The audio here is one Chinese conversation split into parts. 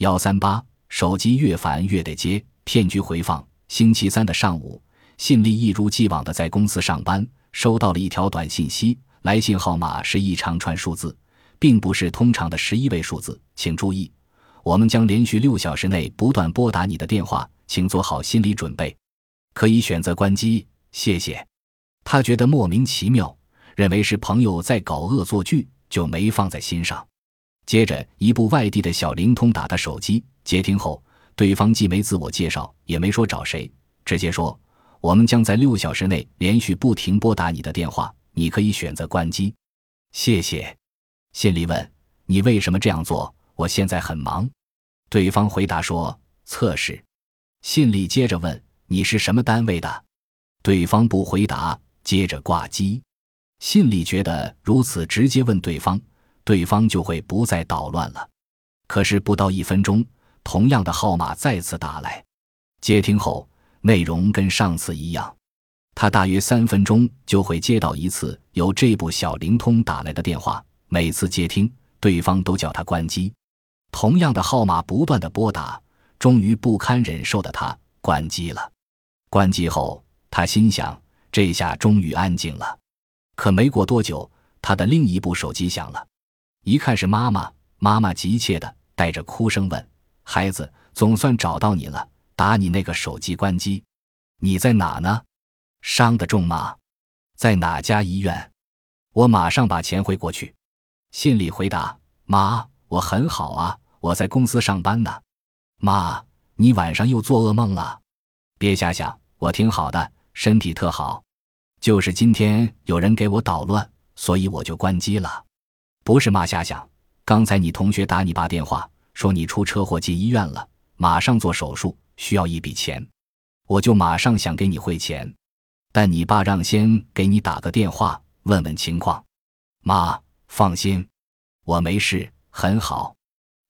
幺三八，手机越烦越得接，骗局回放。星期三的上午，信利一如既往的在公司上班，收到了一条短信息，来信号码是一长串数字，并不是通常的十一位数字，请注意，我们将连续六小时内不断拨打你的电话，请做好心理准备，可以选择关机，谢谢。他觉得莫名其妙，认为是朋友在搞恶作剧，就没放在心上。接着，一部外地的小灵通打他手机，接听后。对方既没自我介绍，也没说找谁，直接说：“我们将在六小时内连续不停拨打你的电话，你可以选择关机。”谢谢。信里问：“你为什么这样做？”我现在很忙。对方回答说：“测试。”信里接着问：“你是什么单位的？”对方不回答，接着挂机。信里觉得如此直接问对方，对方就会不再捣乱了。可是不到一分钟。同样的号码再次打来，接听后内容跟上次一样。他大约三分钟就会接到一次由这部小灵通打来的电话，每次接听，对方都叫他关机。同样的号码不断的拨打，终于不堪忍受的他关机了。关机后，他心想：这下终于安静了。可没过多久，他的另一部手机响了，一看是妈妈，妈妈急切的带着哭声问。孩子，总算找到你了。打你那个手机关机，你在哪呢？伤得重吗？在哪家医院？我马上把钱汇过去。信里回答：妈，我很好啊，我在公司上班呢。妈，你晚上又做噩梦了？别瞎想，我挺好的，身体特好。就是今天有人给我捣乱，所以我就关机了。不是妈瞎想，刚才你同学打你爸电话。说你出车祸进医院了，马上做手术，需要一笔钱，我就马上想给你汇钱，但你爸让先给你打个电话问问情况。妈，放心，我没事，很好。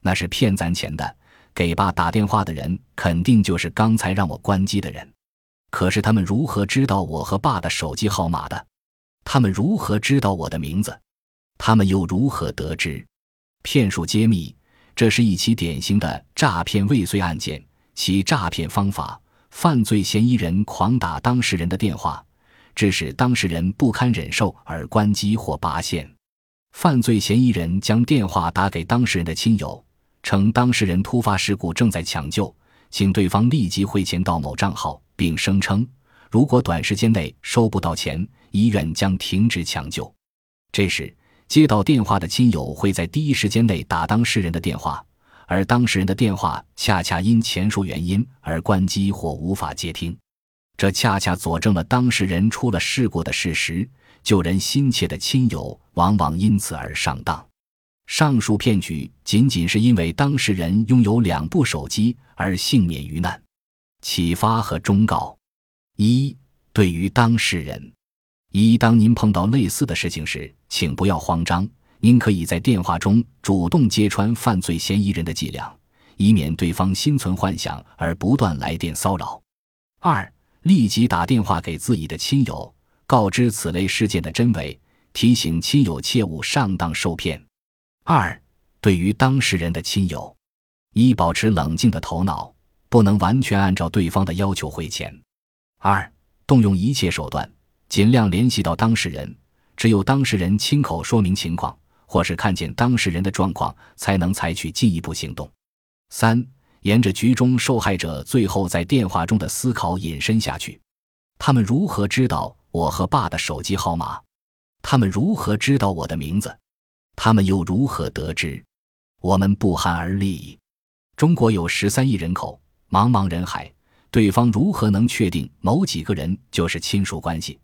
那是骗咱钱的，给爸打电话的人肯定就是刚才让我关机的人。可是他们如何知道我和爸的手机号码的？他们如何知道我的名字？他们又如何得知？骗术揭秘。这是一起典型的诈骗未遂案件，其诈骗方法：犯罪嫌疑人狂打当事人的电话，致使当事人不堪忍受而关机或拔线。犯罪嫌疑人将电话打给当事人的亲友，称当事人突发事故正在抢救，请对方立即汇钱到某账号，并声称如果短时间内收不到钱，医院将停止抢救。这时。接到电话的亲友会在第一时间内打当事人的电话，而当事人的电话恰恰因前述原因而关机或无法接听，这恰恰佐证了当事人出了事故的事实。救人心切的亲友往往因此而上当。上述骗局仅仅是因为当事人拥有两部手机而幸免于难。启发和忠告：一、对于当事人。一，当您碰到类似的事情时，请不要慌张。您可以在电话中主动揭穿犯罪嫌疑人的伎俩，以免对方心存幻想而不断来电骚扰。二，立即打电话给自己的亲友，告知此类事件的真伪，提醒亲友切勿上当受骗。二，对于当事人的亲友，一，保持冷静的头脑，不能完全按照对方的要求汇钱。二，动用一切手段。尽量联系到当事人，只有当事人亲口说明情况，或是看见当事人的状况，才能采取进一步行动。三，沿着局中受害者最后在电话中的思考引申下去：他们如何知道我和爸的手机号码？他们如何知道我的名字？他们又如何得知？我们不寒而栗。中国有十三亿人口，茫茫人海，对方如何能确定某几个人就是亲属关系？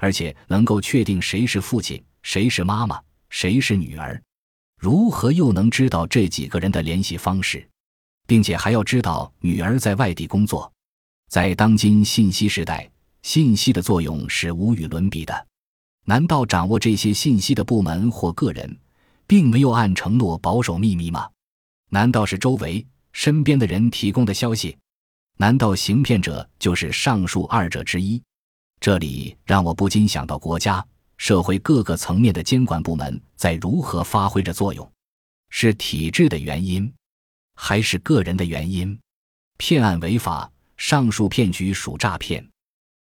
而且能够确定谁是父亲，谁是妈妈，谁是女儿，如何又能知道这几个人的联系方式，并且还要知道女儿在外地工作？在当今信息时代，信息的作用是无与伦比的。难道掌握这些信息的部门或个人，并没有按承诺保守秘密吗？难道是周围身边的人提供的消息？难道行骗者就是上述二者之一？这里让我不禁想到，国家、社会各个层面的监管部门在如何发挥着作用？是体制的原因，还是个人的原因？骗案违法，上述骗局属诈骗。